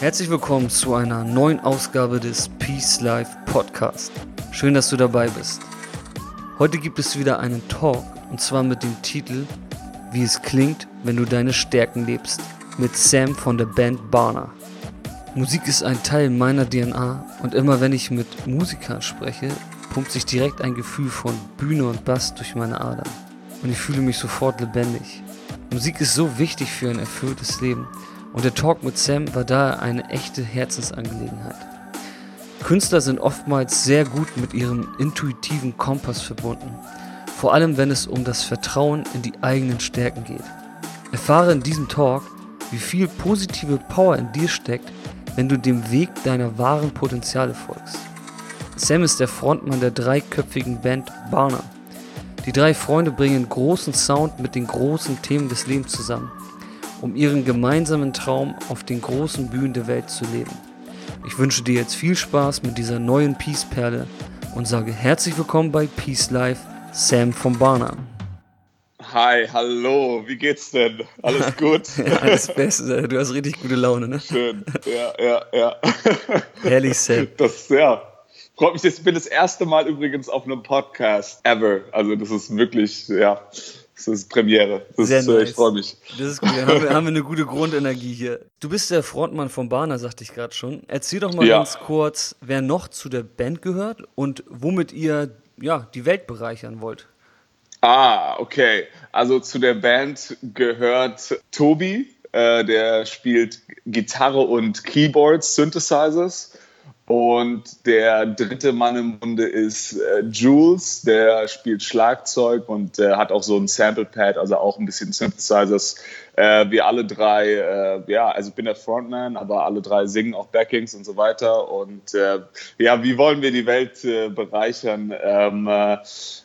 Herzlich willkommen zu einer neuen Ausgabe des Peace Life Podcast. Schön, dass du dabei bist. Heute gibt es wieder einen Talk und zwar mit dem Titel Wie es klingt, wenn du deine Stärken lebst mit Sam von der Band Barner. Musik ist ein Teil meiner DNA und immer wenn ich mit Musikern spreche, pumpt sich direkt ein Gefühl von Bühne und Bass durch meine Adern und ich fühle mich sofort lebendig. Musik ist so wichtig für ein erfülltes Leben und der Talk mit Sam war daher eine echte Herzensangelegenheit. Künstler sind oftmals sehr gut mit ihrem intuitiven Kompass verbunden, vor allem wenn es um das Vertrauen in die eigenen Stärken geht. Erfahre in diesem Talk, wie viel positive Power in dir steckt, wenn du dem Weg deiner wahren Potenziale folgst. Sam ist der Frontmann der dreiköpfigen Band Barner. Die drei Freunde bringen großen Sound mit den großen Themen des Lebens zusammen um ihren gemeinsamen Traum auf den großen Bühnen der Welt zu leben. Ich wünsche dir jetzt viel Spaß mit dieser neuen Peace-Perle und sage herzlich willkommen bei Peace Life, Sam von Barner. Hi, hallo, wie geht's denn? Alles gut? ja, alles Beste, du hast richtig gute Laune, ne? Schön, ja, ja, ja. Herrlich, Sam. Das, ja, freut mich, ich bin das erste Mal übrigens auf einem Podcast ever. Also das ist wirklich, ja, das ist Premiere. Das Sehr ist, nice. Ich freue mich. Das ist gut. Dann haben wir, haben wir eine gute Grundenergie hier. Du bist der Frontmann von Barner, sagte ich gerade schon. Erzähl doch mal Ja. ganz kurz, wer noch zu der Band gehört und womit ihr ja, die Welt bereichern wollt. Ah, okay. Also zu der Band gehört Tobi, äh, der spielt Gitarre und Keyboards, Synthesizers. Und der dritte Mann im Bunde ist äh, Jules, der spielt Schlagzeug und äh, hat auch so ein Sample Pad, also auch ein bisschen Synthesizers. Äh, wir alle drei, äh, ja, also ich bin der Frontman, aber alle drei singen auch Backings und so weiter. Und äh, ja, wie wollen wir die Welt äh, bereichern? Ähm, äh,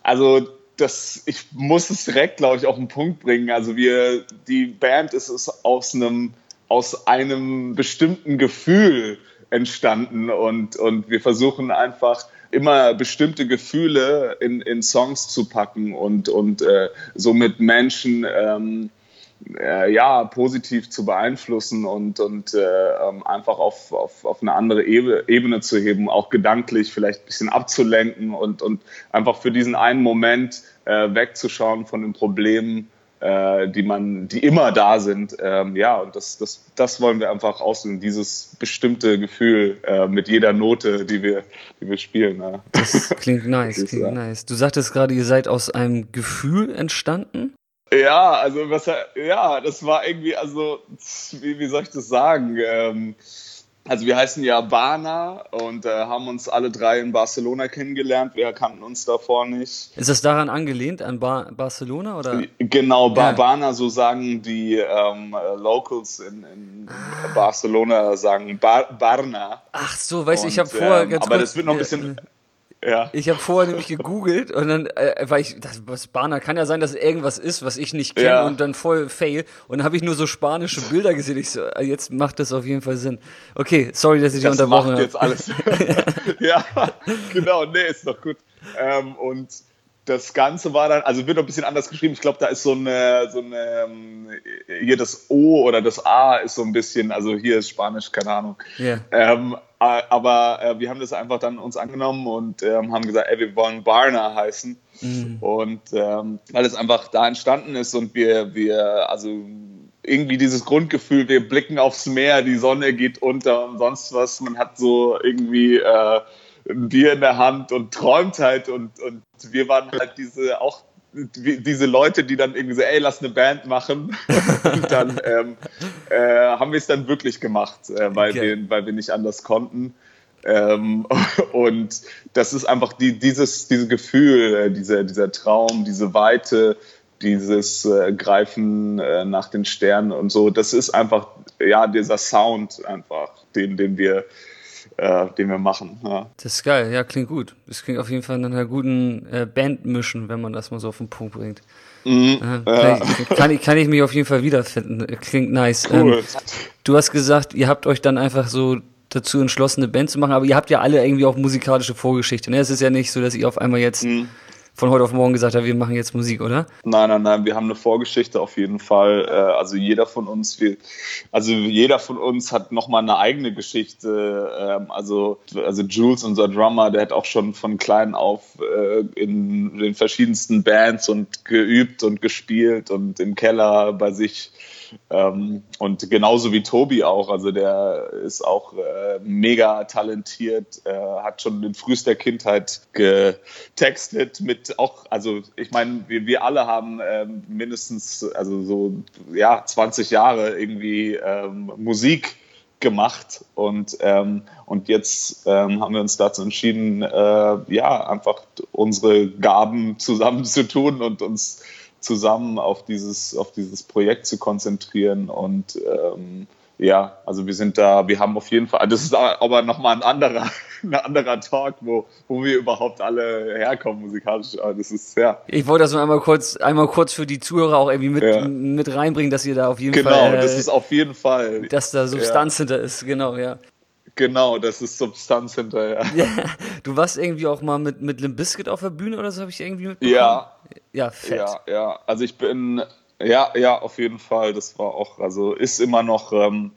also das, ich muss es direkt, glaube ich, auf den Punkt bringen. Also wir, die Band ist, ist aus einem, aus einem bestimmten Gefühl entstanden und, und wir versuchen einfach immer bestimmte Gefühle in, in Songs zu packen und, und äh, somit Menschen ähm, äh, ja, positiv zu beeinflussen und, und äh, ähm, einfach auf, auf, auf eine andere Ebe- Ebene zu heben, auch gedanklich vielleicht ein bisschen abzulenken und, und einfach für diesen einen Moment äh, wegzuschauen von den Problemen, äh, die man, die immer da sind. Ähm, ja, und das, das, das wollen wir einfach auslösen, dieses bestimmte Gefühl äh, mit jeder Note, die wir, die wir spielen. Ja. Das klingt nice, ist, klingt nice. Du sagtest gerade, ihr seid aus einem Gefühl entstanden. Ja, also was, ja, das war irgendwie, also wie, wie soll ich das sagen? Ähm, also wir heißen ja Bana und äh, haben uns alle drei in Barcelona kennengelernt. Wir kannten uns davor nicht. Ist das daran angelehnt, an Bar Barcelona oder? Genau, ba Ja. Bana, so sagen die ähm, äh, Locals in, in Barcelona, sagen Bar Barna. Ach so, weißt du, ich habe vorher ähm, ganz aber kurz, das wird noch ein äh, bisschen, ja. Ich habe vorher nämlich gegoogelt und dann, äh, weil ich, das, was Barner kann ja sein, dass es irgendwas ist, was ich nicht kenne Ja. und dann voll fail. Und dann habe ich nur so spanische Bilder gesehen. Ich so, äh, jetzt macht das auf jeden Fall Sinn. Okay, sorry, dass ich dich das unterbrochen macht habe. jetzt alles. ja, genau, nee, ist doch gut. Ähm, und das Ganze war dann, also wird noch ein bisschen anders geschrieben. Ich glaube, da ist so eine, so eine, ähm, hier das O oder das A ist so ein bisschen, also hier ist Spanisch, keine Ahnung. Ja. Ähm, äh, aber äh, wir haben das einfach dann uns angenommen und ähm, haben gesagt, ey, wir wollen Barna heißen. Und ähm, weil es einfach da entstanden ist und wir, wir, also irgendwie dieses Grundgefühl, wir blicken aufs Meer, die Sonne geht unter und sonst was. Man hat so irgendwie äh, ein Bier in der Hand und träumt halt und, und wir waren halt diese auch diese Leute, die dann irgendwie so, ey, lass eine Band machen. und dann ähm, äh, haben wir es dann wirklich gemacht, äh, weil, Okay. wir, weil wir nicht anders konnten. Ähm, und das ist einfach die, dieses, dieses Gefühl, äh, dieser, dieser Traum, diese Weite, dieses äh, Greifen äh, nach den Sternen und so. Das ist einfach, ja, dieser Sound einfach, den, den wir äh, den wir machen. Ja. Das ist geil, ja, klingt gut. Das klingt auf jeden Fall nach einer guten äh, Bandmischen, wenn man das mal so auf den Punkt bringt. Mhm, kann, ja. ich, kann, ich, kann ich mich auf jeden Fall wiederfinden. Klingt nice. Cool. Ähm, du hast gesagt, ihr habt euch dann einfach so dazu entschlossen, eine Band zu machen, aber ihr habt ja alle irgendwie auch musikalische Vorgeschichte. Ne? Es ist ja nicht so, dass ihr auf einmal jetzt mhm von heute auf morgen gesagt hat, wir machen jetzt Musik, oder? Nein, nein, nein, wir haben eine Vorgeschichte auf jeden Fall. Äh, also jeder von uns, wir, also jeder von uns hat nochmal eine eigene Geschichte. Ähm, also, also Jules, unser Drummer, der hat auch schon von klein auf äh, in den verschiedensten Bands und geübt und gespielt und im Keller bei sich ähm, und genauso wie Tobi auch, also der ist auch äh, mega talentiert, äh, hat schon in frühester Kindheit getextet mit auch, also ich meine, wir, wir alle haben äh, mindestens, also so, ja, 20 Jahre irgendwie ähm, Musik gemacht und ähm, und jetzt ähm, haben wir uns dazu entschieden, äh, ja einfach unsere Gaben zusammenzutun und uns zusammen auf dieses, auf dieses Projekt zu konzentrieren. Und ähm, ja, also wir sind da, wir haben auf jeden Fall, das ist aber nochmal ein anderer, ein anderer Talk, wo, wo wir überhaupt alle herkommen musikalisch. Aber das ist, ja. Ich wollte das nur einmal kurz, einmal kurz für die Zuhörer auch irgendwie mit, ja. mit reinbringen, dass ihr da auf jeden genau, Fall. Genau, das ist auf jeden Fall. Dass da Substanz ja. hinter ist, genau, ja. Genau, das ist Substanz hinterher. Ja, du warst irgendwie auch mal mit, mit Limp Bizkit auf der Bühne oder so, habe ich irgendwie mitbekommen? Ja. Ja, fett. Ja, ja. Also ich bin, ja, ja, auf jeden Fall. Das war auch, also ist immer noch ähm,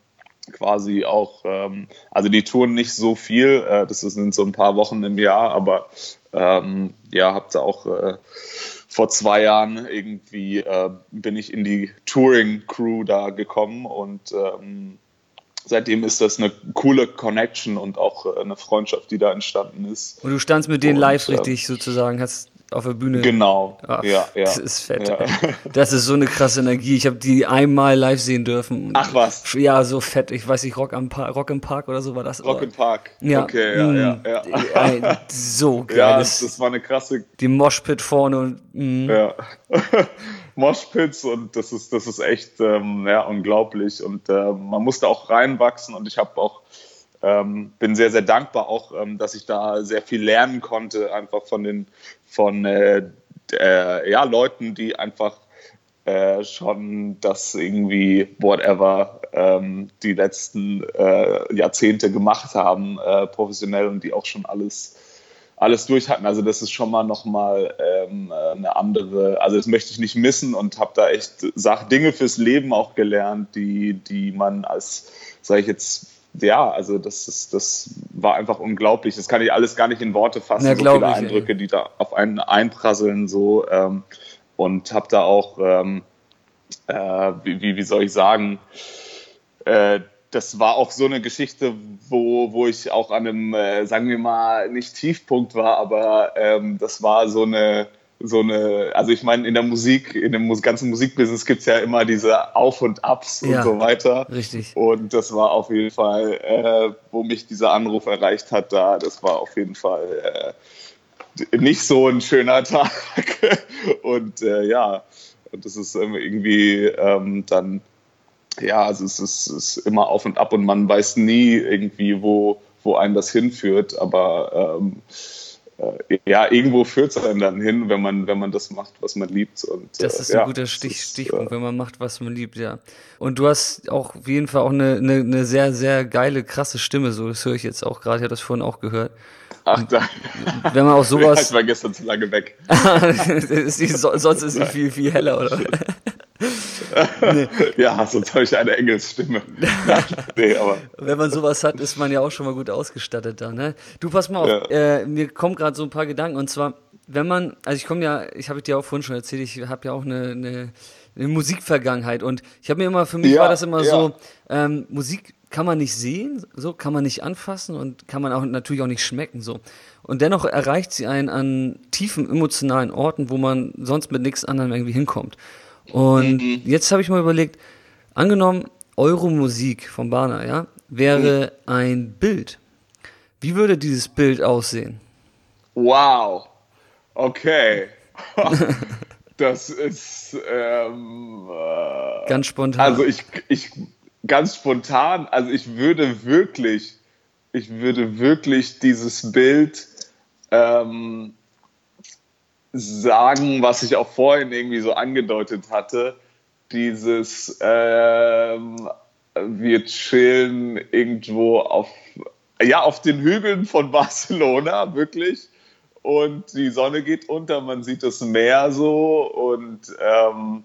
quasi auch, ähm, also die touren nicht so viel, äh, das sind so ein paar Wochen im Jahr, aber ähm, ja, habt ihr auch äh, vor zwei Jahren irgendwie äh, bin ich in die Touring-Crew da gekommen und ähm, seitdem ist das eine coole Connection und auch äh, eine Freundschaft, die da entstanden ist. Und du standst mit denen und, live richtig äh, sozusagen, hast auf der Bühne. Genau. Ach, ja, ja. Das ist fett. Ja. Das ist so eine krasse Energie. Ich habe die einmal live sehen dürfen. Ach was. Ja, so fett. Ich weiß nicht, Rock, am pa Rock im Park oder so war das. Rock im Park. Ja. Okay, ja, ja, ja. Ein, so geil. Ja, das war eine krasse. Die Moshpit vorne und. Mh. Ja. Moshpits und das ist, das ist echt ähm, ja, unglaublich. Und äh, man musste auch reinwachsen und ich habe auch ähm, bin sehr, sehr dankbar auch, ähm, dass ich da sehr viel lernen konnte, einfach von den von äh, äh, ja, Leuten, die einfach äh, schon das irgendwie, whatever, ähm, die letzten äh, Jahrzehnte gemacht haben, äh, professionell und die auch schon alles alles durch hatten. Also das ist schon mal nochmal ähm, eine andere, also das möchte ich nicht missen und habe da echt Sach Dinge fürs Leben auch gelernt, die, die man als, sage ich jetzt, ja, also das ist, das war einfach unglaublich. Das kann ich alles gar nicht in Worte fassen. Ja, so viele Eindrücke, die da auf einen einprasseln so ähm, und habe da auch, ähm, äh, wie, wie soll ich sagen, äh, das war auch so eine Geschichte, wo, wo ich auch an einem, äh, sagen wir mal, nicht Tiefpunkt war, aber ähm, das war so eine so eine, also ich meine, in der Musik, in dem ganzen Musikbusiness gibt es ja immer diese Auf und Abs ja, und so weiter. Richtig. Und das war auf jeden Fall, äh, wo mich dieser Anruf erreicht hat, da, das war auf jeden Fall äh, nicht so ein schöner Tag. und äh, ja, und das ist irgendwie ähm, dann, ja, also es ist, es ist immer auf und ab und man weiß nie irgendwie, wo, wo einen das hinführt, aber ähm, äh, ja, irgendwo führt es einen dann hin, wenn man, wenn man das macht, was man liebt. Und, das ist äh, ein guter Stich, Stichpunkt, äh, wenn man macht, was man liebt, ja. Und du hast auch auf jeden Fall auch eine, eine, eine sehr, sehr geile, krasse Stimme, so das höre ich jetzt auch gerade, ich habe das vorhin auch gehört. Ach, da. Wenn man auch sowas. ich war gestern zu lange weg. ist die, sonst ist sie viel, viel heller, oder? Nee. Ja, sonst habe ich eine Engelsstimme. nee, aber. Wenn man sowas hat, ist man ja auch schon mal gut ausgestattet da, ne? Du, pass mal auf, ja. äh, mir kommen gerade so ein paar Gedanken und zwar, wenn man, also ich komme ja, ich habe dir auch vorhin schon erzählt, ich habe ja auch eine, eine, eine Musikvergangenheit und ich habe mir immer, für mich ja, war das immer ja. so, ähm, Musik kann man nicht sehen, so kann man nicht anfassen und kann man auch natürlich auch nicht schmecken, so. Und dennoch erreicht sie einen an tiefen emotionalen Orten, wo man sonst mit nichts anderem irgendwie hinkommt. Und mhm. jetzt habe ich mal überlegt, angenommen, eure Musik von Bana, ja, wäre mhm. ein Bild. Wie würde dieses Bild aussehen? Wow. Okay. das ist ähm, äh, ganz spontan. Also ich, ich ganz spontan, also ich würde wirklich, ich würde wirklich dieses Bild ähm, sagen, was ich auch vorhin irgendwie so angedeutet hatte. Dieses ähm, wir chillen irgendwo auf, ja, auf den Hügeln von Barcelona, wirklich. Und die Sonne geht unter, man sieht das Meer so und ähm,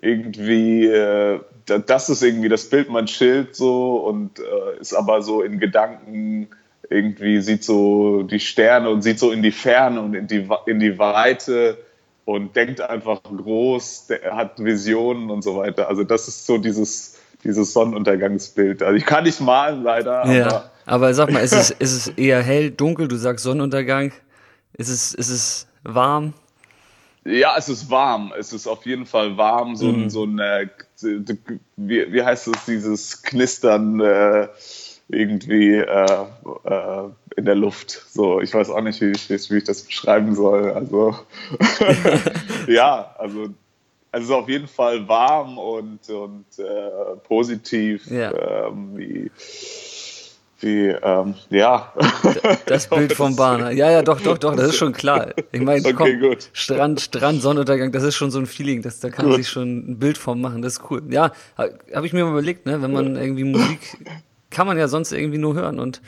irgendwie, äh, das ist irgendwie das Bild, man chillt so und äh, ist aber so in Gedanken irgendwie, sieht so die Sterne und sieht so in die Ferne und in die, in die Weite und denkt einfach groß, hat Visionen und so weiter. Also das ist so dieses, dieses Sonnenuntergangsbild. Also ich kann nicht malen leider. Ja, aber, aber sag mal, ist es, ist es eher hell, dunkel? Du sagst Sonnenuntergang. Ist es, ist es warm? Ja, es ist warm. Es ist auf jeden Fall warm. So, mhm. so ein, äh, wie, wie heißt es, dieses Knistern äh, irgendwie äh, äh, in der Luft. So, ich weiß auch nicht, wie ich, wie ich das beschreiben soll. Also, ja, also also auf jeden Fall warm und, und äh, positiv. Ja. Ähm, wie, wie, ähm, ja. Das Bild vom Bahner. Ja, ja, doch, doch, doch, das ist schon klar. Ich meine, okay, komm, Strand, Strand, Sonnenuntergang, das ist schon so ein Feeling, das, da kann man sich schon ein Bild vom machen, das ist cool. Ja, habe ich mir mal überlegt, ne, wenn man irgendwie Musik, kann man ja sonst irgendwie nur hören und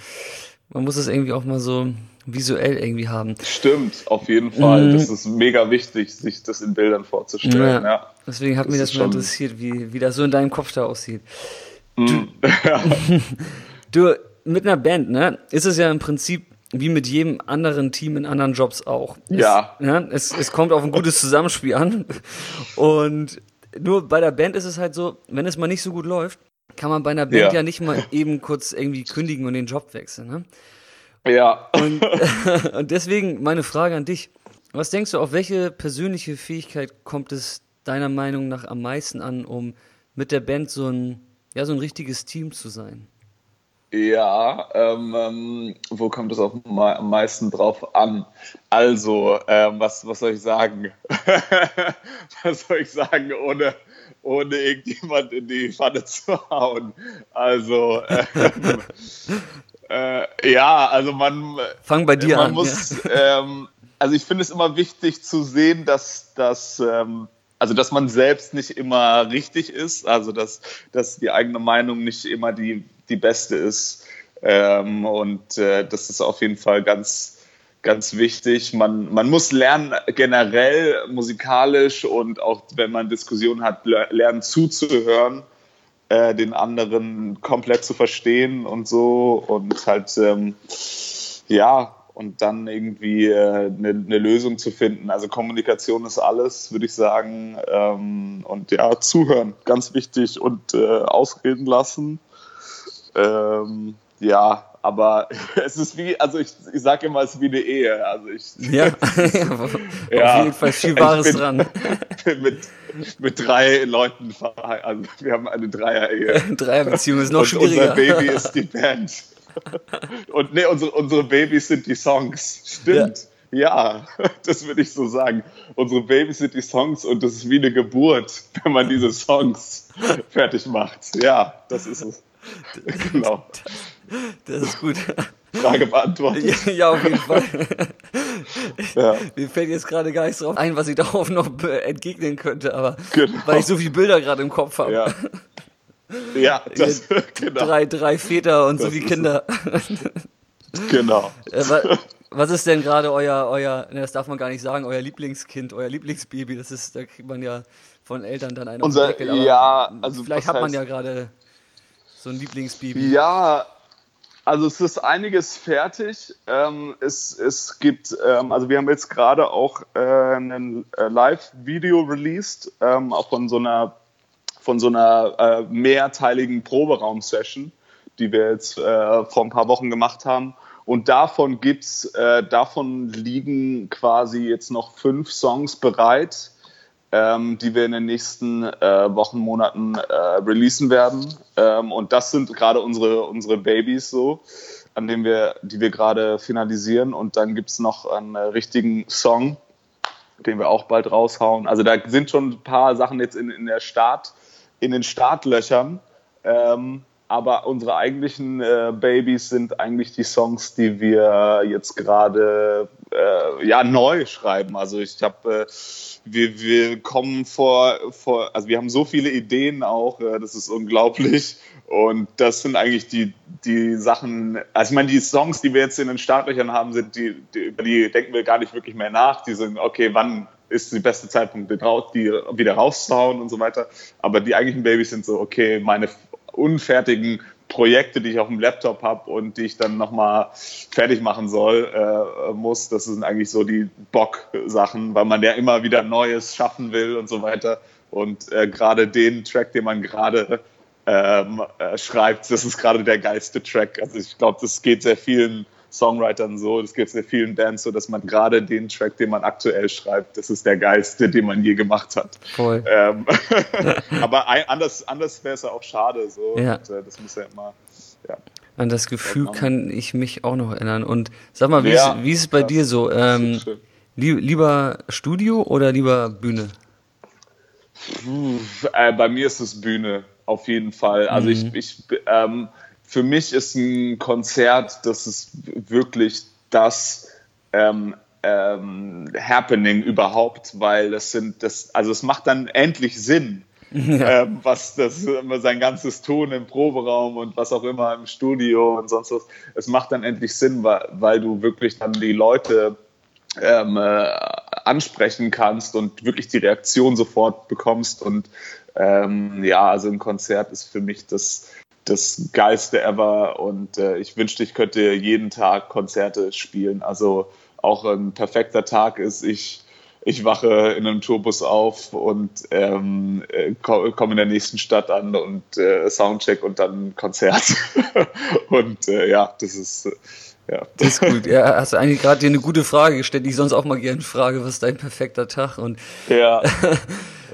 man muss es irgendwie auch mal so visuell irgendwie haben. Stimmt, auf jeden Fall. Mhm. Das ist mega wichtig, sich das in Bildern vorzustellen. Ja. ja. Deswegen hat das mich das mal interessiert, wie, wie das so in deinem Kopf da aussieht. Mhm. Du, du, mit einer Band, ne, ist es ja im Prinzip wie mit jedem anderen Team in anderen Jobs auch. Ja. Es, ja, es, es kommt auf ein gutes Zusammenspiel an. Und nur bei der Band ist es halt so, wenn es mal nicht so gut läuft, kann man bei einer Band ja, ja nicht mal eben kurz irgendwie kündigen und den Job wechseln. Ne? Ja. Und, und deswegen meine Frage an dich. Was denkst du, auf welche persönliche Fähigkeit kommt es deiner Meinung nach am meisten an, um mit der Band so ein, ja, so ein richtiges Team zu sein? Ja, ähm, ähm wo kommt es am meisten drauf an? Also, ähm, was, was soll ich sagen? was soll ich sagen, ohne, ohne irgendjemand in die Pfanne zu hauen? Also, ähm, äh, ja, also man. Fang bei dir man an. Muss, ja. ähm, also ich finde es immer wichtig zu sehen, dass, dass, ähm, also dass man selbst nicht immer richtig ist, also dass, dass die eigene Meinung nicht immer die, die beste ist. Ähm, und äh, das ist auf jeden Fall ganz, ganz wichtig. Man, man muss lernen, generell musikalisch und auch wenn man Diskussionen hat, lernen zuzuhören äh, den anderen komplett zu verstehen und so und halt, ähm, ja, und dann irgendwie eine äh, ne Lösung zu finden. Also Kommunikation ist alles, würde ich sagen. Ähm, und ja, zuhören, ganz wichtig und äh, ausreden lassen. Ähm, ja, aber es ist wie, also ich, ich sage immer, es ist wie eine Ehe. Also ich, ja, auf ja, jeden Fall viel Wahres bin, dran. Mit, mit drei Leuten also wir haben eine Dreier-Ehe. Dreierbeziehung ist noch Und schwieriger. Unser Baby ist die Band. Und nee, unsere, unsere Babys sind die Songs. Stimmt. Ja. ja, das würde ich so sagen. Unsere Babys sind die Songs und das ist wie eine Geburt, wenn man diese Songs fertig macht. Ja, das ist es. Genau. Das ist gut. Frage beantwortet. Ja, ja auf jeden Fall. Ja. Mir fällt jetzt gerade gar nichts drauf ein, was ich darauf noch entgegnen könnte, aber genau. weil ich so viele Bilder gerade im Kopf habe. Ja, ja das, genau. Drei, drei Väter und das so wie Kinder. Genau. Äh, was ist denn gerade euer, euer, ne, das darf man gar nicht sagen, euer Lieblingskind, euer Lieblingsbaby? Das ist, da kriegt man ja von Eltern dann einen Unser, Deckel, Ja, also vielleicht hat man ja gerade so ein Lieblingsbaby. Ja, also es ist einiges fertig. Ähm, es, es gibt, ähm, also wir haben jetzt gerade auch äh, ein äh, Live-Video released, ähm, auch von so einer, von so einer äh, mehrteiligen Proberaum-Session, die wir jetzt äh, vor ein paar Wochen gemacht haben. Und davon gibt's, äh, davon liegen quasi jetzt noch fünf Songs bereit ähm, die wir in den nächsten äh, Wochen, Monaten äh, releasen werden. Ähm, und das sind gerade unsere, unsere Babys so, an denen wir, die wir gerade finalisieren. Und dann gibt es noch einen äh, richtigen Song, den wir auch bald raushauen. Also da sind schon ein paar Sachen jetzt in, in der Start, in den Startlöchern. Ähm, aber unsere eigentlichen äh, Babys sind eigentlich die Songs, die wir jetzt gerade äh, ja neu schreiben. Also ich habe, äh, wir, wir kommen vor, vor, also wir haben so viele Ideen auch, äh, das ist unglaublich. Und das sind eigentlich die, die Sachen, also ich meine, die Songs, die wir jetzt in den Startlöchern haben, sind die, die, die denken wir gar nicht wirklich mehr nach. Die sind, okay, wann ist die beste Zeitpunkt, die wieder rauszuhauen und so weiter. Aber die eigentlichen Babys sind so, okay, meine unfertigen Projekte, die ich auf dem Laptop habe und die ich dann nochmal fertig machen soll, äh, muss. Das sind eigentlich so die Bock-Sachen, weil man ja immer wieder Neues schaffen will und so weiter. Und äh, gerade den Track, den man gerade ähm, äh, schreibt, das ist gerade der geilste Track. Also ich glaube, das geht sehr vielen Songwritern so, das geht sehr vielen Bands so, dass man gerade den Track, den man aktuell schreibt, das ist der geilste, den man je gemacht hat. Voll. Ähm, aber ein, anders, anders wäre es ja auch schade. So. Ja. Und, äh, das muss ja immer. Ja. An das Gefühl kann ich mich auch noch erinnern. Und sag mal, wie, ja, ist, wie ist es bei ja, dir so? Ähm, li lieber Studio oder lieber Bühne? Puh, äh, bei mir ist es Bühne, auf jeden Fall. Also mhm. ich, ich ähm, für mich ist ein Konzert, das ist wirklich das ähm, ähm, Happening überhaupt, weil das sind, das, also es macht dann endlich Sinn, ja. ähm, was das, sein ganzes Tun im Proberaum und was auch immer im Studio und sonst was, es macht dann endlich Sinn, weil, weil du wirklich dann die Leute ähm, äh, ansprechen kannst und wirklich die Reaktion sofort bekommst und ähm, ja, also ein Konzert ist für mich das das Geilste ever und äh, ich wünschte, ich könnte jeden Tag Konzerte spielen. Also auch ein perfekter Tag ist, ich, ich wache in einem Tourbus auf und ähm, äh, komme in der nächsten Stadt an und äh, Soundcheck und dann Konzert. und äh, ja, das ist. Ja. Das ist gut. Ja, hast du eigentlich gerade dir eine gute Frage gestellt, die ich sonst auch mal gerne frage, was ist dein perfekter Tag? Und ja.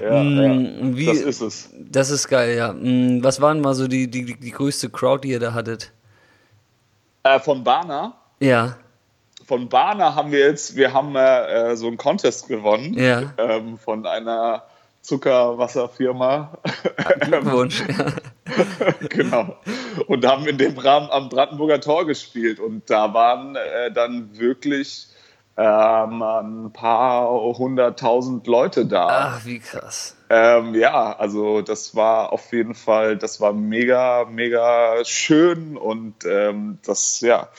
Ja, mm, Wie, das ist es. Das ist geil, ja. Mm, was waren mal so die, die, die größte Crowd, die ihr da hattet? Äh, von Bana? Ja. Von Bana haben wir jetzt, wir haben äh, äh so einen Contest gewonnen. Ja. Ähm, von einer Zuckerwasserfirma. Glückwunsch. genau. Und haben in dem Rahmen am Brandenburger Tor gespielt. Und da waren äh, dann wirklich ähm, ein paar hunderttausend Leute da. Ach, wie krass. Ähm, ja, also das war auf jeden Fall, das war mega, mega schön und ähm, das, ja,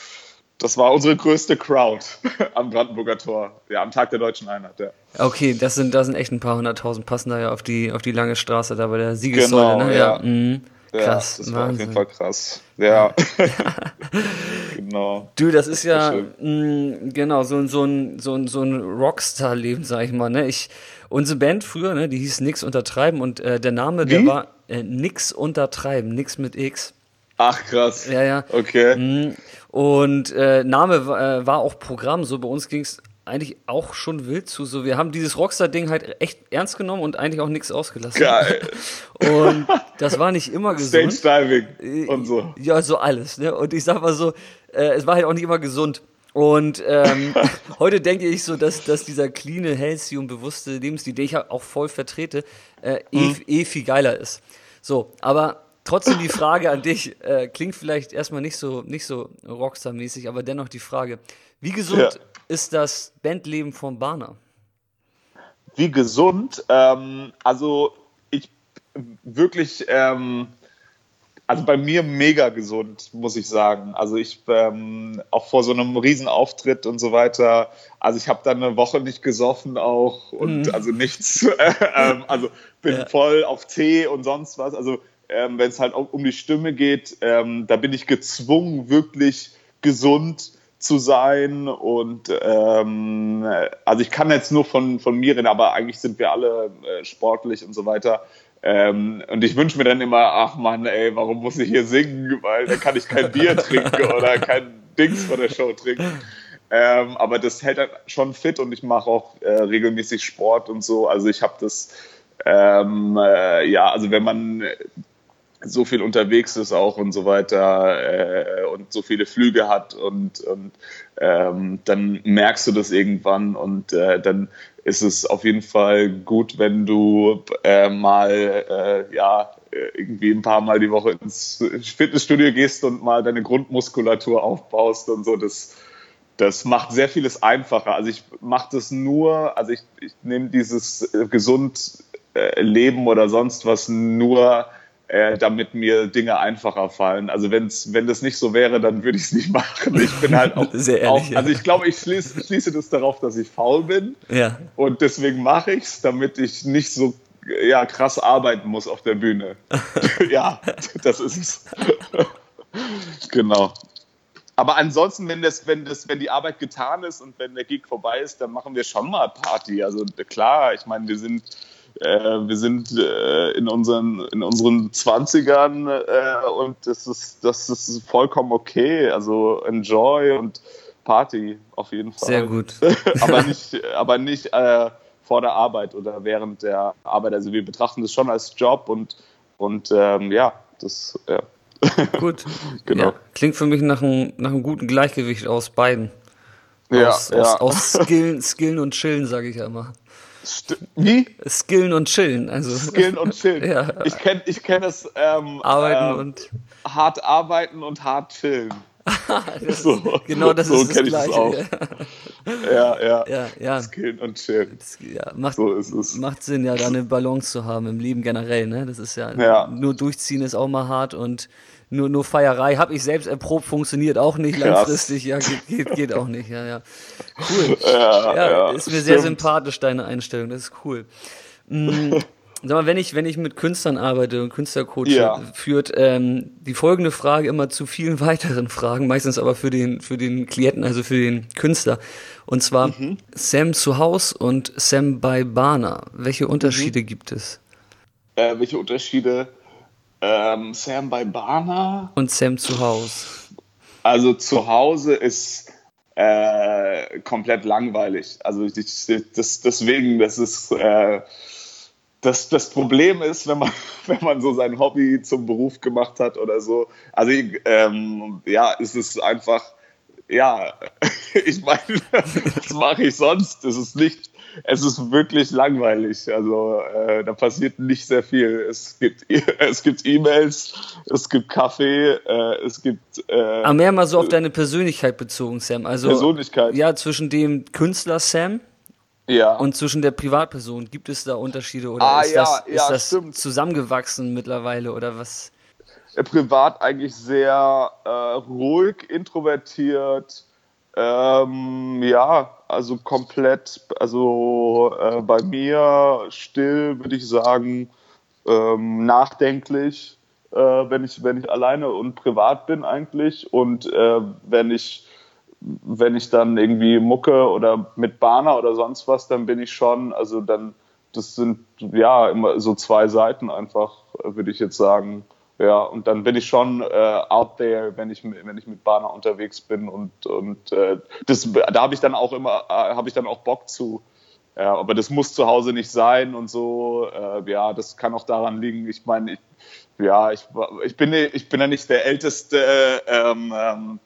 das war unsere größte Crowd am Brandenburger Tor, ja, am Tag der Deutschen Einheit, ja. Okay, das sind, das sind echt ein paar hunderttausend, passen da ja auf die, auf die lange Straße da bei der Siegessäule, genau, ne? Ja. ja. Mhm. Krass, ja, das war auf jeden Fall krass. Ja. genau. Du, das ist ja mh, mm, genau so, so ein, so ein, so ein Rockstar-Leben, sag ich mal. Ne? Ich, unsere Band früher, ne, die hieß Nix untertreiben und äh, der Name, Wie? der war äh, Nix untertreiben, Nix mit X. Ach krass. Ja, ja. Okay. Mm, und äh, Name äh, war auch Programm. So bei uns ging es eigentlich auch schon wild zu. So, wir haben dieses Rockstar-Ding halt echt ernst genommen und eigentlich auch nichts ausgelassen. Geil. Und das war nicht immer gesund. Stage Diving und so. Ja, so alles. Ne? Und ich sag mal so, äh, es war halt auch nicht immer gesund. Und ähm, heute denke ich so, dass, dass dieser clean, healthy und bewusste Lebensstil, den ich auch voll vertrete, äh, eh, mhm. eh viel geiler ist. So, aber trotzdem die Frage an dich, äh, klingt vielleicht erstmal nicht so, nicht so Rockstar-mäßig, aber dennoch die Frage, wie gesund ja ist das Bandleben von Barner? Wie gesund? Ähm, also ich wirklich, ähm, also bei mir mega gesund, muss ich sagen. Also ich ähm, auch vor so einem Riesenauftritt und so weiter. Also ich habe dann eine Woche nicht gesoffen auch und mhm. also nichts. Äh, also bin ja. voll auf Tee und sonst was. Also ähm, wenn es halt um die Stimme geht, ähm, da bin ich gezwungen, wirklich gesund zu sein. Und ähm, also ich kann jetzt nur von, von mir reden, aber eigentlich sind wir alle äh, sportlich und so weiter. Ähm, und ich wünsche mir dann immer, ach Mann, ey, warum muss ich hier singen? Weil da kann ich kein Bier trinken oder kein Dings vor der Show trinken. Ähm, aber das hält dann schon fit und ich mache auch äh, regelmäßig Sport und so. Also ich habe das, ähm, äh, ja, also wenn man so viel unterwegs ist auch und so weiter äh, und so viele Flüge hat und, und ähm, dann merkst du das irgendwann und äh, dann ist es auf jeden Fall gut, wenn du äh, mal äh, ja irgendwie ein paar Mal die Woche ins Fitnessstudio gehst und mal deine Grundmuskulatur aufbaust und so. Das, das macht sehr vieles einfacher. Also ich mache das nur, also ich, ich nehme dieses gesund äh, Leben oder sonst was nur äh, damit mir Dinge einfacher fallen. Also wenn's, wenn das nicht so wäre, dann würde ich es nicht machen. Ich bin halt auch, Sehr ehrlich, auch also ich glaube, ich schließe, schließe das darauf, dass ich faul bin. Ja. Und deswegen mache ich es, damit ich nicht so ja, krass arbeiten muss auf der Bühne. ja, das ist es. genau. Aber ansonsten, wenn das, wenn das, wenn die Arbeit getan ist und wenn der Gig vorbei ist, dann machen wir schon mal Party. Also klar, ich meine, wir sind äh, wir sind äh, in, unseren, in unseren 20ern äh, und das ist, das ist vollkommen okay. Also enjoy und Party auf jeden Fall. Sehr gut. aber nicht, aber nicht äh, vor der Arbeit oder während der Arbeit. Also wir betrachten das schon als Job und, und ähm, ja, das ja. Gut. genau. Ja, klingt für mich nach einem, nach einem guten Gleichgewicht aus beiden. Ja, aus, ja. aus, aus Skillen, Skillen und Chillen, sage ich ja immer. St Wie? Skillen und Chillen. Also, Skillen und Chillen. Ja. Ich kenne ich kenn es. Ähm, Arbeiten ähm, und. Hart arbeiten und hart chillen. Das So. ist, genau das So ist das kenn ich das Gleiche. auch. Ja, ja. Ja, ja. Skillen und chillen. Das, ja macht, So ist es. macht Sinn, ja, da eine Balance zu haben im Leben generell. Ne? Das ist ja, Ja. nur durchziehen ist auch mal hart und nur, nur Feierei habe ich selbst erprobt, funktioniert auch nicht Krass. langfristig. Ja, geht, geht, geht auch nicht. Ja, ja. Cool. Ja, Ja, ja, ist mir sehr stimmt. sympathisch, deine Einstellung. Das ist cool. Mm, Sag mal, wenn ich, wenn ich mit Künstlern arbeite und Künstlercoach Ja. führt ähm, die folgende Frage immer zu vielen weiteren Fragen, meistens aber für den, für den Klienten, also für den Künstler. Und zwar Mhm. Sam zu Haus und Sam bei Bana. Welche Unterschiede Mhm. gibt es? Äh, welche Unterschiede? Ähm, Sam bei Bana. Und Sam zu Haus. Also zu Hause ist äh, komplett langweilig. Also ich, das, deswegen, das ist äh, das, das Problem ist, wenn man, wenn man so sein Hobby zum Beruf gemacht hat oder so. Also ähm, ja, es ist einfach, ja, ich meine, was mache ich sonst? Es ist nicht, es ist wirklich langweilig. Also äh, da passiert nicht sehr viel. Es gibt es gibt E-Mails, es gibt Kaffee, äh, es gibt äh, Aber mehr mal so auf deine Persönlichkeit bezogen, Sam. Also, Persönlichkeit. Ja, zwischen dem Künstler Sam ja. und zwischen der Privatperson. Gibt es da Unterschiede oder Ah, ist ja, das, ja, ist das stimmt. zusammengewachsen mittlerweile oder was? Äh, privat eigentlich sehr äh, ruhig, introvertiert. Ähm, ja, also komplett, also äh, bei mir still, würde ich sagen, ähm, nachdenklich, äh, wenn, ich, wenn ich alleine und privat bin eigentlich. Und äh, wenn ich wenn ich dann irgendwie mucke oder mit Bana oder sonst was, dann bin ich schon, also dann, das sind ja immer so zwei Seiten einfach, äh, würde ich jetzt sagen. Ja, und dann bin ich schon äh, out there, wenn ich, wenn ich mit Bana unterwegs bin und, und äh, das, da habe ich dann auch immer, äh, habe ich dann auch Bock zu. Ja, aber das muss zu Hause nicht sein und so. Äh, ja, das kann auch daran liegen. Ich meine, ich, ja, ich, ich bin, ich bin ja nicht der älteste ähm, ähm,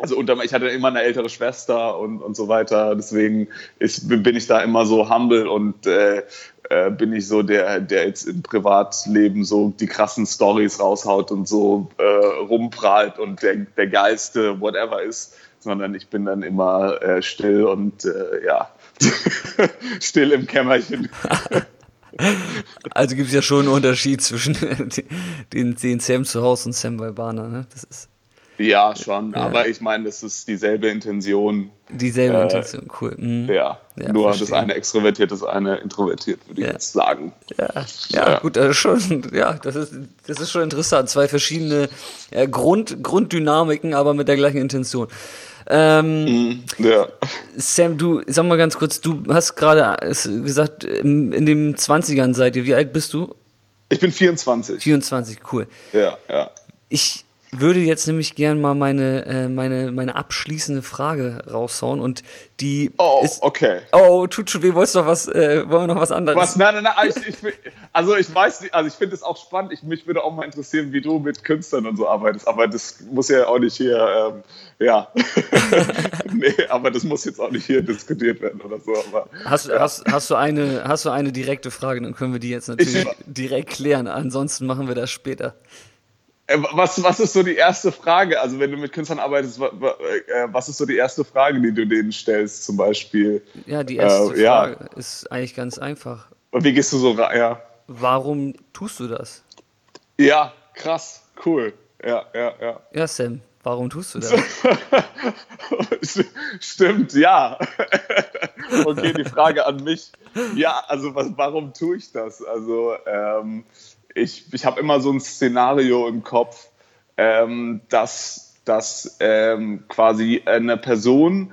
also unter, ich hatte immer eine ältere Schwester und, und so weiter. Deswegen ist, bin ich da immer so humble und äh, äh, bin ich so der, der jetzt im Privatleben so die krassen Stories raushaut und so äh, rumprahlt und der, der geilste whatever ist, sondern ich bin dann immer äh, still und äh, ja, still im Kämmerchen. Also gibt es ja schon einen Unterschied zwischen den, den Sam zu Hause und Sam bei Bana. Ne? Das ist Ja, schon, aber ich meine, das ist dieselbe Intention. dieselbe Äh, Intention. Cool. Mhm. Ja, Ja, nur verstehe. das eine extrovertiert, das eine introvertiert, würde ich Ja. jetzt sagen. Ja, ja, Ja. gut, das ist schon, ja, das ist, das ist schon interessant. Zwei verschiedene äh, Grund, Grunddynamiken, aber mit der gleichen Intention. Ähm, Ja. Sam, du, sag mal ganz kurz, du hast gerade es gesagt, in, in den 20ern seid ihr. Wie alt bist du? Ich bin 24. 24, cool. Ja, ja. Ich würde jetzt nämlich gern mal meine, äh, meine, meine abschließende Frage raushauen und die oh, ist, okay. Oh, tut schon weh, wolltest du noch was, äh, wollen wir noch was anderes? Was? Nein, nein, nein, ich, ich, also ich weiß nicht, also ich finde es auch spannend, ich, mich würde auch mal interessieren, wie du mit Künstlern und so arbeitest, aber das muss ja auch nicht hier, ähm, ja, nee, aber das muss jetzt auch nicht hier diskutiert werden oder so, aber. Hast, ja. hast, hast, du eine, hast du eine direkte Frage, dann können wir die jetzt natürlich ich, direkt klären, ansonsten machen wir das später. Äh, was, was ist so die erste Frage? Also wenn du mit Künstlern arbeitest, äh, was ist so die erste Frage, die du denen stellst zum Beispiel? Ja, die erste äh, Frage ja. ist eigentlich ganz einfach. Und wie gehst du so rein? Ja. Warum tust du das? Ja, krass, cool. Ja, ja, ja. Ja, Sam, warum tust du das? Stimmt, ja. okay, die Frage an mich. Ja, also was, warum tue ich das? Also ähm, ich, ich habe immer so ein Szenario im Kopf, ähm, dass, dass ähm, quasi eine Person,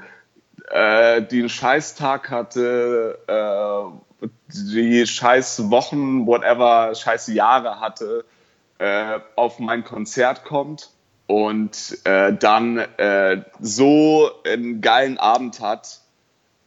äh, die einen Scheißtag hatte, äh, die scheiß Wochen, whatever, scheiß Jahre hatte, äh, auf mein Konzert kommt und äh, dann äh, so einen geilen Abend hat,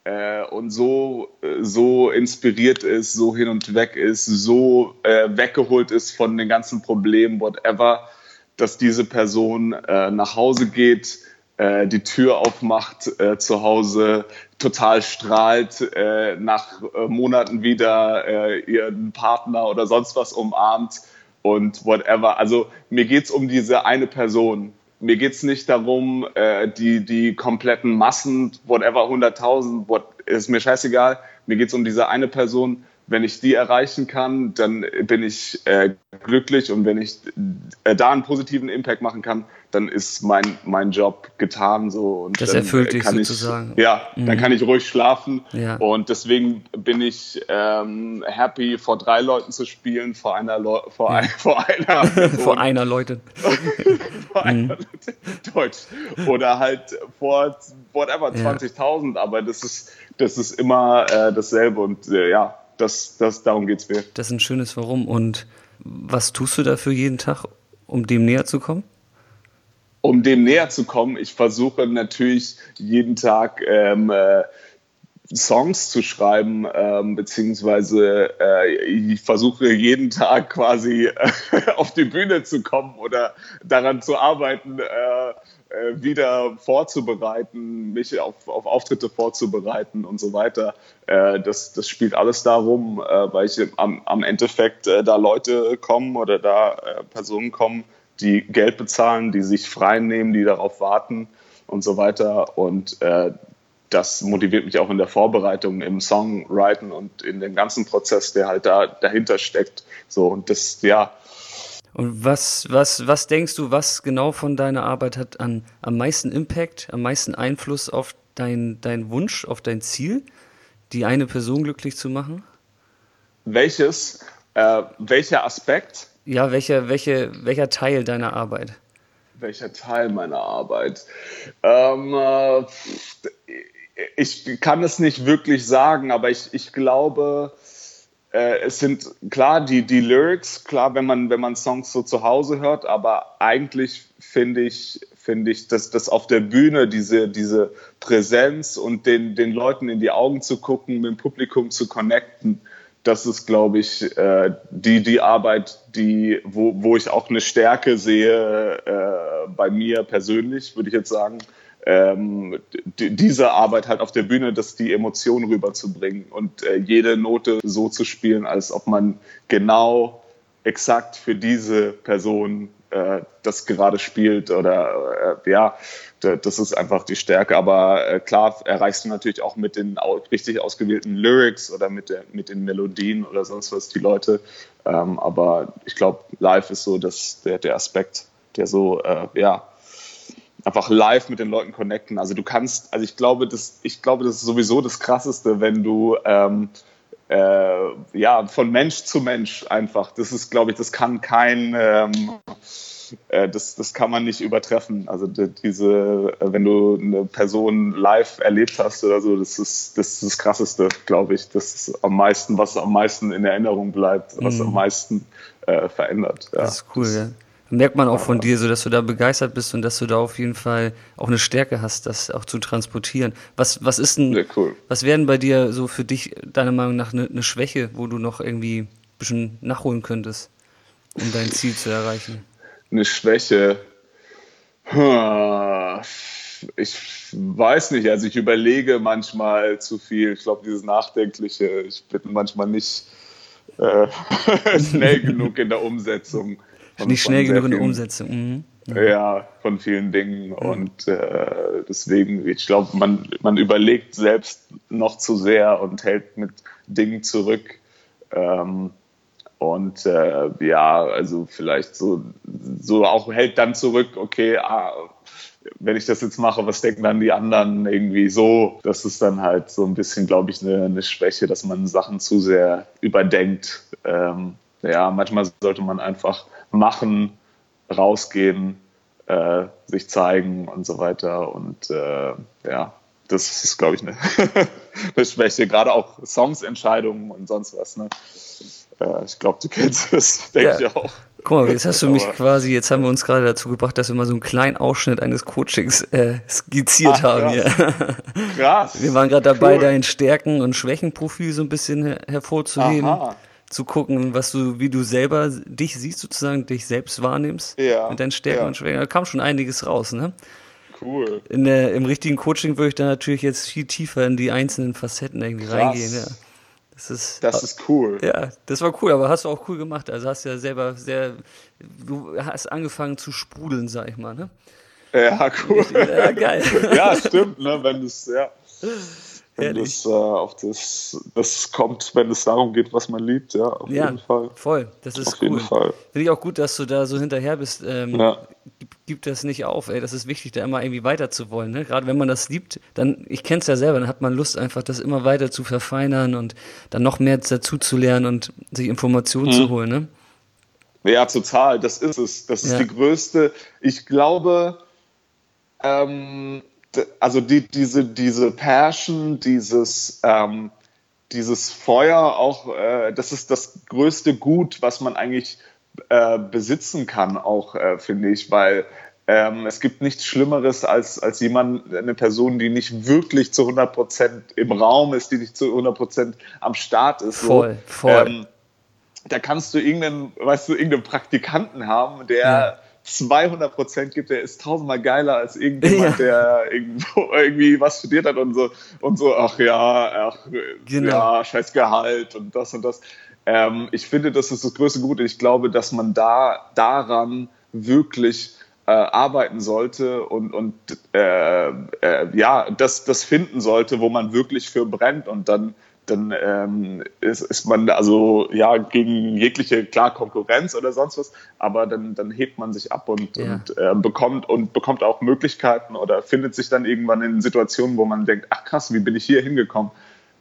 äh, und so, äh, so inspiriert ist, so hin und weg ist, so äh, weggeholt ist von den ganzen Problemen, whatever, dass diese Person äh, nach Hause geht, äh, die Tür aufmacht äh, zu Hause, total strahlt, nach Monaten wieder ihren Partner oder sonst was umarmt und whatever. Also mir geht's um diese eine Person, mir geht es nicht darum, äh, die, die kompletten Massen, whatever, 100.000, what, ist mir scheißegal. Mir geht es um diese eine Person, wenn ich die erreichen kann, dann bin ich äh, glücklich und wenn ich äh, da einen positiven Impact machen kann, dann ist mein, mein Job getan so und das dann erfüllt dich sozusagen. Ich, ja, mhm. dann kann ich ruhig schlafen ja. und deswegen bin ich ähm, happy vor drei Leuten zu spielen, vor einer Leu vor, ja. ein, vor einer vor einer Leute. vor einer mhm. Leute. Deutsch oder halt vor whatever ja. 20.000, aber das ist das ist immer äh, dasselbe und äh, ja, das, das, darum geht es mir. Das ist ein schönes Warum. Und was tust du dafür jeden Tag, um dem näher zu kommen? Um dem näher zu kommen, ich versuche natürlich jeden Tag ähm, äh, Songs zu schreiben, ähm, beziehungsweise äh, ich versuche jeden Tag quasi auf die Bühne zu kommen oder daran zu arbeiten, äh, äh, wieder vorzubereiten, mich auf, auf Auftritte vorzubereiten und so weiter. Äh, das, das spielt alles darum, äh, weil ich am, am Endeffekt äh, da Leute kommen oder da äh, Personen kommen, die Geld bezahlen, die sich frei nehmen, die darauf warten und so weiter. Und äh, das motiviert mich auch in der Vorbereitung, im Songwriten und in dem ganzen Prozess, der halt da dahinter steckt. So und das, ja, und was, was, was denkst du, was genau von deiner Arbeit hat an, am meisten Impact, am meisten Einfluss auf deinen dein Wunsch, auf dein Ziel, die eine Person glücklich zu machen? Welches? Äh, welcher Aspekt? Ja, welcher, welche, welcher Teil deiner Arbeit? Welcher Teil meiner Arbeit? Ähm, äh, ich kann es nicht wirklich sagen, aber ich, ich glaube, äh, es sind klar die, die Lyrics, klar, wenn man, wenn man Songs so zu Hause hört, aber eigentlich finde ich, finde ich, dass das auf der Bühne diese, diese Präsenz und den, den Leuten in die Augen zu gucken, mit dem Publikum zu connecten, das ist, glaube ich, äh, die, die Arbeit, die, wo, wo ich auch eine Stärke sehe äh, bei mir persönlich, würde ich jetzt sagen ähm, diese Arbeit halt auf der Bühne, dass die Emotionen rüberzubringen und äh, jede Note so zu spielen, als ob man genau exakt für diese Person äh, das gerade spielt oder äh, ja, das ist einfach die Stärke. Aber äh, klar erreichst du natürlich auch mit den richtig ausgewählten Lyrics oder mit, der, mit den Melodien oder sonst was die Leute. Ähm, aber ich glaube, live ist so das, der, der Aspekt, der so äh, ja einfach live mit den Leuten connecten. Also du kannst, also ich glaube, das, ich glaube, das ist sowieso das Krasseste, wenn du ähm, äh, ja von Mensch zu Mensch einfach. Das ist, glaube ich, das kann kein ähm, äh, das, das kann man nicht übertreffen. Also diese, äh, wenn du eine Person live erlebt hast oder so, das ist das, ist das Krasseste, glaube ich. Das ist am meisten, was am meisten in Erinnerung bleibt, was mhm. am meisten äh, verändert. Ja. Das ist cool, ja. Merkt man auch von dir, so dass du da begeistert bist und dass du da auf jeden Fall auch eine Stärke hast, das auch zu transportieren. Was, was ist denn, cool. was wären bei dir so für dich, deiner Meinung nach, eine, eine Schwäche, wo du noch irgendwie ein bisschen nachholen könntest, um dein Ziel zu erreichen? Eine Schwäche. Ich weiß nicht, also ich überlege manchmal zu viel. Ich glaube, dieses Nachdenkliche, ich bin manchmal nicht äh, schnell genug in der Umsetzung. Nicht schnell genug in der Umsetzung. Mhm. Ja, von vielen Dingen. Mhm. Und äh, deswegen, ich glaube, man, man überlegt selbst noch zu sehr und hält mit Dingen zurück. Ähm, und äh, ja, also vielleicht so, so auch hält dann zurück, okay, ah, wenn ich das jetzt mache, was denken dann die anderen irgendwie so? Das ist dann halt so ein bisschen, glaube ich, eine, eine Schwäche, dass man Sachen zu sehr überdenkt. Ähm, ja, manchmal sollte man einfach machen, rausgehen, äh, sich zeigen und so weiter. Und äh, ja, das ist, glaube ich, eine, eine Schwäche. Gerade auch Songsentscheidungen und sonst was. Ne? Äh, ich glaube, du kennst das, denke ja. ich auch. Guck mal, jetzt hast du mich quasi, jetzt haben wir uns gerade dazu gebracht, dass wir mal so einen kleinen Ausschnitt eines Coachings äh, skizziert Ach, haben hier. Krass. Wir waren gerade dabei, cool. dein Stärken- und Schwächenprofil so ein bisschen hervorzuheben. Aha zu gucken, was du, wie du selber dich siehst, sozusagen, dich selbst wahrnimmst ja, mit deinen Stärken ja. und Schwächen. Da kam schon einiges raus, ne? Cool. In der, Im richtigen Coaching würde ich da natürlich jetzt viel tiefer in die einzelnen Facetten irgendwie Krass. reingehen, ja. Das ist, das ist cool. Ja, das war cool, aber hast du auch cool gemacht. Also hast ja selber sehr, du hast angefangen zu sprudeln, sag ich mal, ne? Ja, cool. Ja, geil. ja, stimmt, ne, wenn es, ja wenn das, äh, auf das, das kommt, wenn es darum geht, was man liebt, ja, auf ja, jeden Fall. Voll, das ist auf cool. jeden Fall. Finde ich auch gut, dass du da so hinterher bist. Ähm, ja. gib, gib, das nicht auf, ey. Das ist wichtig, da immer irgendwie weiter zu wollen. Ne? Gerade wenn man das liebt, dann, ich kenne es ja selber, dann hat man Lust, einfach das immer weiter zu verfeinern und dann noch mehr dazu zu lernen und sich Informationen mhm. zu holen. Ne? Ja, total, das ist es. Das ist ja. die größte, ich glaube, ähm, also die, diese, diese Passion, dieses, ähm, dieses Feuer auch, äh, das ist das größte Gut, was man eigentlich äh, besitzen kann, auch äh, finde ich, weil ähm, es gibt nichts Schlimmeres als, als jemand, eine Person, die nicht wirklich zu 100 Prozent im Raum ist, die nicht zu 100 Prozent am Start ist. Voll, so. voll. Ähm, da kannst du irgendeinen, weißt du, irgendeinen Praktikanten haben, der ja 200 Prozent gibt, der ist tausendmal geiler als irgendjemand, ja. der irgendwo irgendwie was studiert hat und so, und so, ach ja, ach, genau. ja, scheiß Gehalt und das und das. Ähm, ich finde, das ist das größte Gut. Ich glaube, dass man da daran wirklich äh, arbeiten sollte und, und äh, äh, ja, das, das finden sollte, wo man wirklich für brennt und dann dann ähm, ist, ist man also ja gegen jegliche klar Konkurrenz oder sonst was, aber dann, dann hebt man sich ab und, ja. und äh, bekommt und bekommt auch Möglichkeiten oder findet sich dann irgendwann in Situationen, wo man denkt, ach krass, wie bin ich hier hingekommen?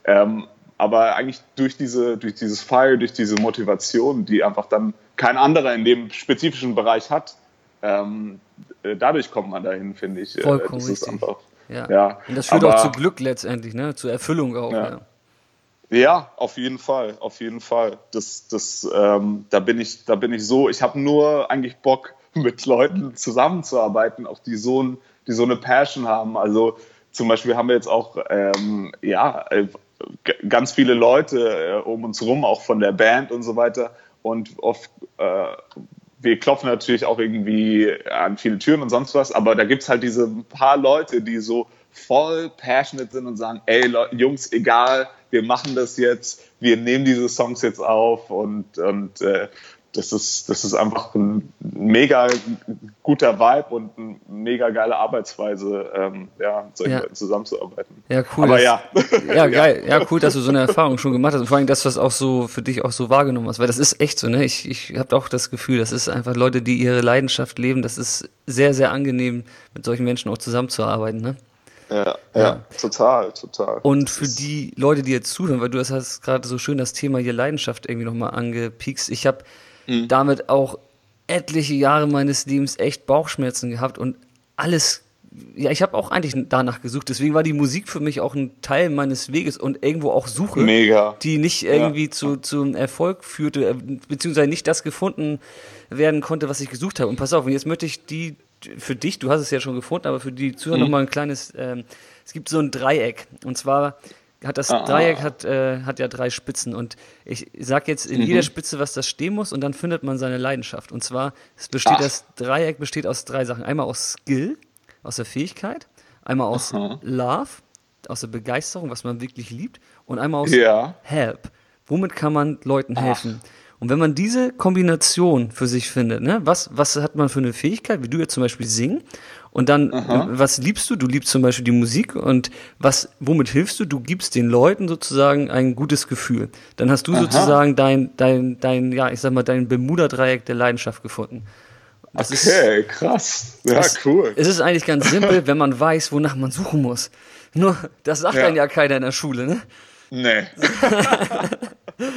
Ähm, aber eigentlich durch diese, durch dieses Fire, durch diese Motivation, die einfach dann kein anderer in dem spezifischen Bereich hat, ähm, äh, dadurch kommt man dahin, finde ich. Äh, Vollkommen das ist einfach, ja. ja. Und das führt aber, auch zu Glück letztendlich, ne? Zur Erfüllung auch. Ja. ja. Ja, auf jeden Fall, auf jeden Fall. Das, das, ähm, da bin ich, da bin ich so. Ich habe nur eigentlich Bock, mit Leuten zusammenzuarbeiten, auch die so, ein, die so eine Passion haben. Also zum Beispiel haben wir jetzt auch ähm, ja äh, ganz viele Leute äh, um uns rum, auch von der Band und so weiter. Und oft äh, wir klopfen natürlich auch irgendwie an viele Türen und sonst was, aber da gibt es halt diese paar Leute, die so voll passionate sind und sagen, ey Jungs, egal, wir machen das jetzt, wir nehmen diese Songs jetzt auf und, und äh, das ist, das ist einfach ein mega guter Vibe und eine mega geile Arbeitsweise, ähm, ja, mit solchen ja. Leuten zusammenzuarbeiten. Ja, cool. Aber ja. Ja, geil. Ja, cool, dass du so eine Erfahrung schon gemacht hast und vor allem, dass du das auch so für dich auch so wahrgenommen hast, weil das ist echt so, ne? Ich, ich habe auch das Gefühl, das ist einfach Leute, die ihre Leidenschaft leben, das ist sehr, sehr angenehm, mit solchen Menschen auch zusammenzuarbeiten, ne? Ja, ja, ja, total, total. Und für die Leute, die jetzt zuhören, weil du hast gerade so schön das Thema hier Leidenschaft irgendwie nochmal angepiekst. Ich habe mhm. damit auch etliche Jahre meines Lebens echt Bauchschmerzen gehabt und alles ja, ich habe auch eigentlich danach gesucht. Deswegen war die Musik für mich auch ein Teil meines Weges und irgendwo auch Suche, Mega. die nicht irgendwie ja. zu, zum Erfolg führte, äh, beziehungsweise nicht das gefunden werden konnte, was ich gesucht habe. Und pass auf, und jetzt möchte ich die für dich, du hast es ja schon gefunden, aber für die Zuhörer mhm. nochmal ein kleines, ähm, es gibt so ein Dreieck. Und zwar hat das ah, Dreieck hat, äh, hat ja drei Spitzen und ich sag jetzt in mhm. jeder Spitze, was das stehen muss und dann findet man seine Leidenschaft. Und zwar, es besteht Ach. das Dreieck besteht aus drei Sachen. Einmal aus Skill, aus der Fähigkeit, einmal aus Aha. Love, aus der Begeisterung, was man wirklich liebt, und einmal aus ja. Help. Womit kann man Leuten helfen? Ach. Und wenn man diese Kombination für sich findet, ne, was, was hat man für eine Fähigkeit, wie du jetzt zum Beispiel singen, und dann, Aha. was liebst du? Du liebst zum Beispiel die Musik und was, womit hilfst du? Du gibst den Leuten sozusagen ein gutes Gefühl. Dann hast du Aha. sozusagen dein, dein, dein, ja, ich sag mal, dein Bermuda-Dreieck der Leidenschaft gefunden. Das okay, ist, krass. Ja, es, cool. Es ist eigentlich ganz simpel, wenn man weiß, wonach man suchen muss. Nur, das sagt ja. dann ja keiner in der Schule, ne? Nee.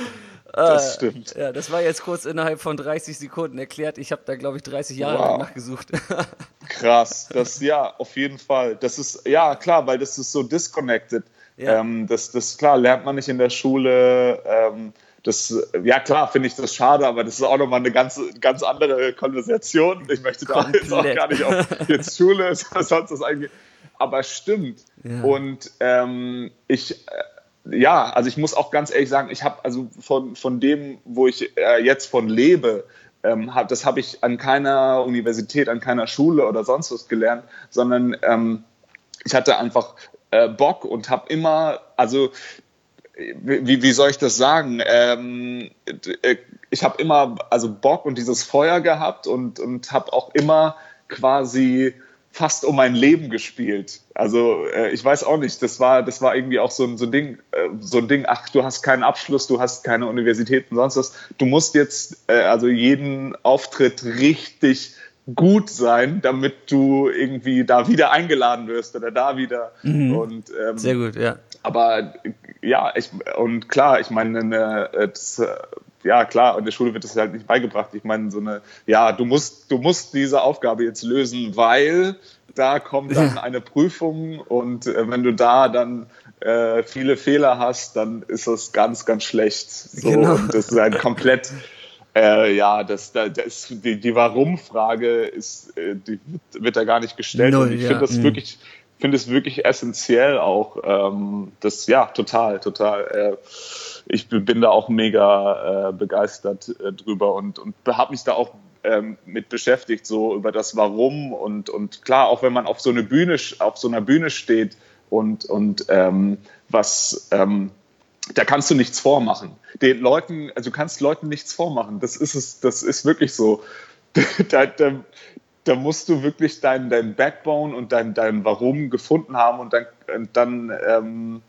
Das äh, stimmt. Ja, das war jetzt kurz innerhalb von 30 Sekunden erklärt. Ich habe da, glaube ich, 30 Jahre wow. nachgesucht. Krass, das ja, auf jeden Fall. Das ist, ja, klar, weil das ist so disconnected. Ja. Ähm, das, das, klar, lernt man nicht in der Schule. Ähm, das, ja klar, finde ich das schade, aber das ist auch nochmal eine ganz, ganz andere Konversation. Ich möchte da Komplett. jetzt auch gar nicht auf jetzt Schule, sonst das eigentlich. Aber stimmt. Ja. Und ähm, ich, ja, also ich muss auch ganz ehrlich sagen, ich habe also von, von dem, wo ich äh, jetzt von lebe, ähm, hab, das habe ich an keiner Universität, an keiner Schule oder sonst was gelernt, sondern ähm, ich hatte einfach äh, Bock und habe immer, also wie, wie soll ich das sagen? Ähm, äh, ich habe immer also Bock und dieses Feuer gehabt und, und habe auch immer quasi fast um mein Leben gespielt. Also äh, ich weiß auch nicht, das war, das war irgendwie auch so ein, so ein Ding, äh, so ein Ding, ach, du hast keinen Abschluss, du hast keine Universität und sonst was. Du musst jetzt äh, also jeden Auftritt richtig gut sein, damit du irgendwie da wieder eingeladen wirst oder da wieder. Mhm. Und, ähm, Sehr gut, ja. Aber ja, ich, und klar, ich meine, ne, das, ja klar, in der Schule wird das halt nicht beigebracht. Ich meine, so eine, ja, du musst, du musst diese Aufgabe jetzt lösen, weil da kommt dann eine Prüfung und äh, wenn du da dann äh, viele Fehler hast, dann ist das ganz, ganz schlecht. So, genau. Und das ist ein komplett, äh, ja, das, das, die, die Warum-Frage ist, äh, die wird da gar nicht gestellt. Null, und ich ja. finde das mhm. wirklich, finde es wirklich essentiell auch. Ähm, das, ja, total, total. Äh, ich bin da auch mega äh, begeistert äh, drüber und, und habe mich da auch ähm, mit beschäftigt, so über das Warum und, und klar, auch wenn man auf so eine Bühne, auf so einer Bühne steht und, und ähm, was, ähm, da kannst du nichts vormachen. Den Leuten, also du kannst Leuten nichts vormachen. Das ist es, das ist wirklich so. da, da, da musst du wirklich dein, dein Backbone und dein, dein Warum gefunden haben und dann, und dann ähm,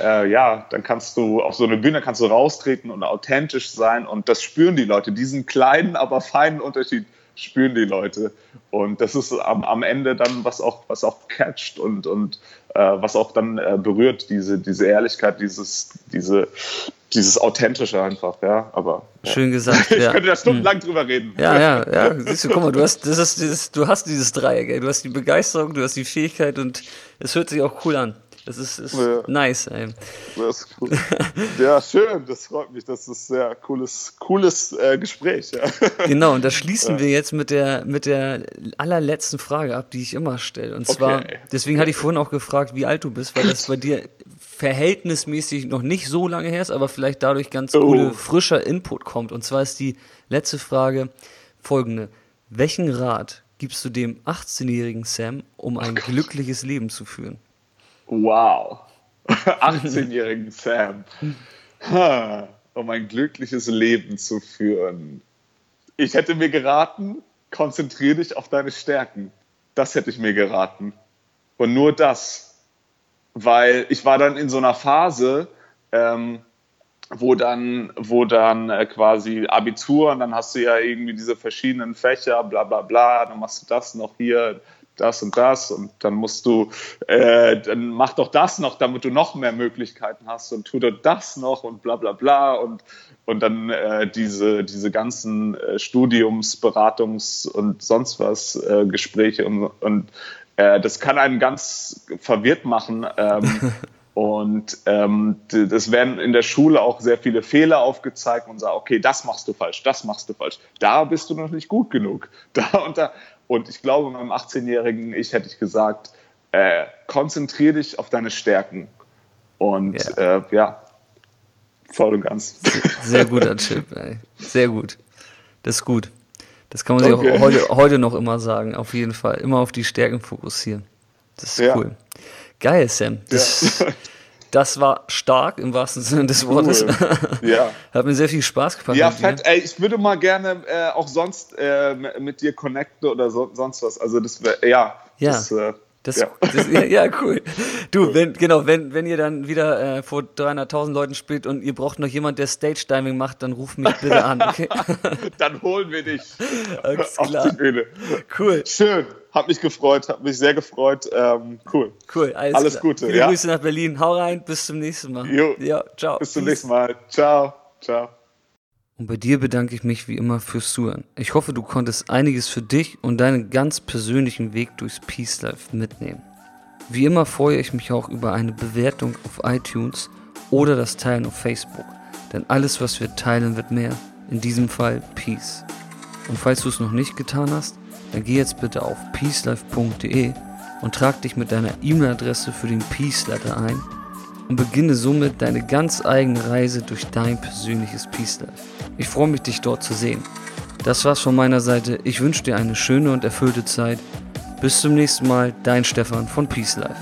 äh, ja, dann kannst du auf so eine Bühne kannst du raustreten und authentisch sein und das spüren die Leute. Diesen kleinen, aber feinen Unterschied spüren die Leute. Und das ist am, am Ende dann, was auch, was auch catcht und, und äh, was auch dann äh, berührt, diese, diese Ehrlichkeit, dieses, diese, dieses Authentische einfach, ja. Aber ja. schön gesagt. ich ja. könnte da stundenlang hm. drüber reden. Ja, ja, ja. Siehst du, guck mal, du hast, das ist dieses, du hast dieses Dreieck, ey. du hast die Begeisterung, du hast die Fähigkeit und es hört sich auch cool an. Das ist, ist ja. nice, ey. Das ist cool. Ja, schön, das freut mich. Das ist ein sehr cooles, cooles äh, Gespräch. Ja. Genau, und da schließen ja. wir jetzt mit der, mit der allerletzten Frage ab, die ich immer stelle. Und zwar, okay. deswegen hatte ich vorhin auch gefragt, wie alt du bist, weil das bei dir verhältnismäßig noch nicht so lange her ist, aber vielleicht dadurch ganz oh. coole, frischer Input kommt. Und zwar ist die letzte Frage folgende. Welchen Rat gibst du dem 18-jährigen Sam, um ein glückliches Leben zu führen? Wow. 18-jährigen Sam. um ein glückliches Leben zu führen. Ich hätte mir geraten, konzentriere dich auf deine Stärken. Das hätte ich mir geraten. Und nur das. Weil ich war dann in so einer Phase, ähm, wo dann, wo dann äh, quasi Abitur und dann hast du ja irgendwie diese verschiedenen Fächer, bla bla bla, dann machst du das noch hier, das und das und dann musst du, äh, dann mach doch das noch, damit du noch mehr Möglichkeiten hast und tu doch das noch und bla bla bla und, und dann äh, diese, diese ganzen äh, Studiums-, Beratungs- und sonst was äh, Gespräche und, und äh, das kann einen ganz verwirrt machen. Ähm, und ähm, das werden in der Schule auch sehr viele Fehler aufgezeigt und sagen, okay, das machst du falsch, das machst du falsch. Da bist du noch nicht gut genug. Da und da. Und ich glaube, meinem 18-jährigen Ich hätte ich gesagt, äh, konzentriere dich auf deine Stärken. Und ja, äh, ja voll und ganz. Sehr guter Chip, ey. Sehr gut. Das ist gut. Das kann man okay. sich auch heute, heute noch immer sagen, auf jeden Fall. Immer auf die Stärken fokussieren. Das ist ja. cool. Geil, Sam. Das, ja. das war stark im wahrsten Sinne des Wortes. Cool. Ja. Hat mir sehr viel Spaß gemacht. Ja, fett. Ey, ich würde mal gerne äh, auch sonst äh, mit dir connecten oder so, sonst was. Also das wäre, ja. Ja. Das, äh, das, ja. Das, ja, cool. Du, wenn, genau, wenn, wenn ihr dann wieder äh, vor 300.000 Leuten spielt und ihr braucht noch jemand, der Stage Diving macht, dann ruf mich bitte an, okay? dann holen wir dich Alles klar. auf die Bühne. Cool. Schön. Hat mich gefreut, hat mich sehr gefreut. Ähm, cool. Cool, alles, alles Gute. Viele ja? Grüße nach Berlin. Hau rein, bis zum nächsten Mal. Jo. Ja, ciao. Bis zum Peace. nächsten Mal. Ciao. Ciao. Und bei dir bedanke ich mich wie immer fürs Zuhören. Ich hoffe, du konntest einiges für dich und deinen ganz persönlichen Weg durchs Peace Life mitnehmen. Wie immer freue ich mich auch über eine Bewertung auf iTunes oder das Teilen auf Facebook. Denn alles, was wir teilen, wird mehr. In diesem Fall Peace. Und falls du es noch nicht getan hast, dann geh jetzt bitte auf peacelife.de und trag dich mit deiner E-Mail-Adresse für den Peace Letter ein und beginne somit deine ganz eigene Reise durch dein persönliches Peace Life. Ich freue mich, dich dort zu sehen. Das war's von meiner Seite. Ich wünsche dir eine schöne und erfüllte Zeit. Bis zum nächsten Mal, dein Stefan von Peace Life.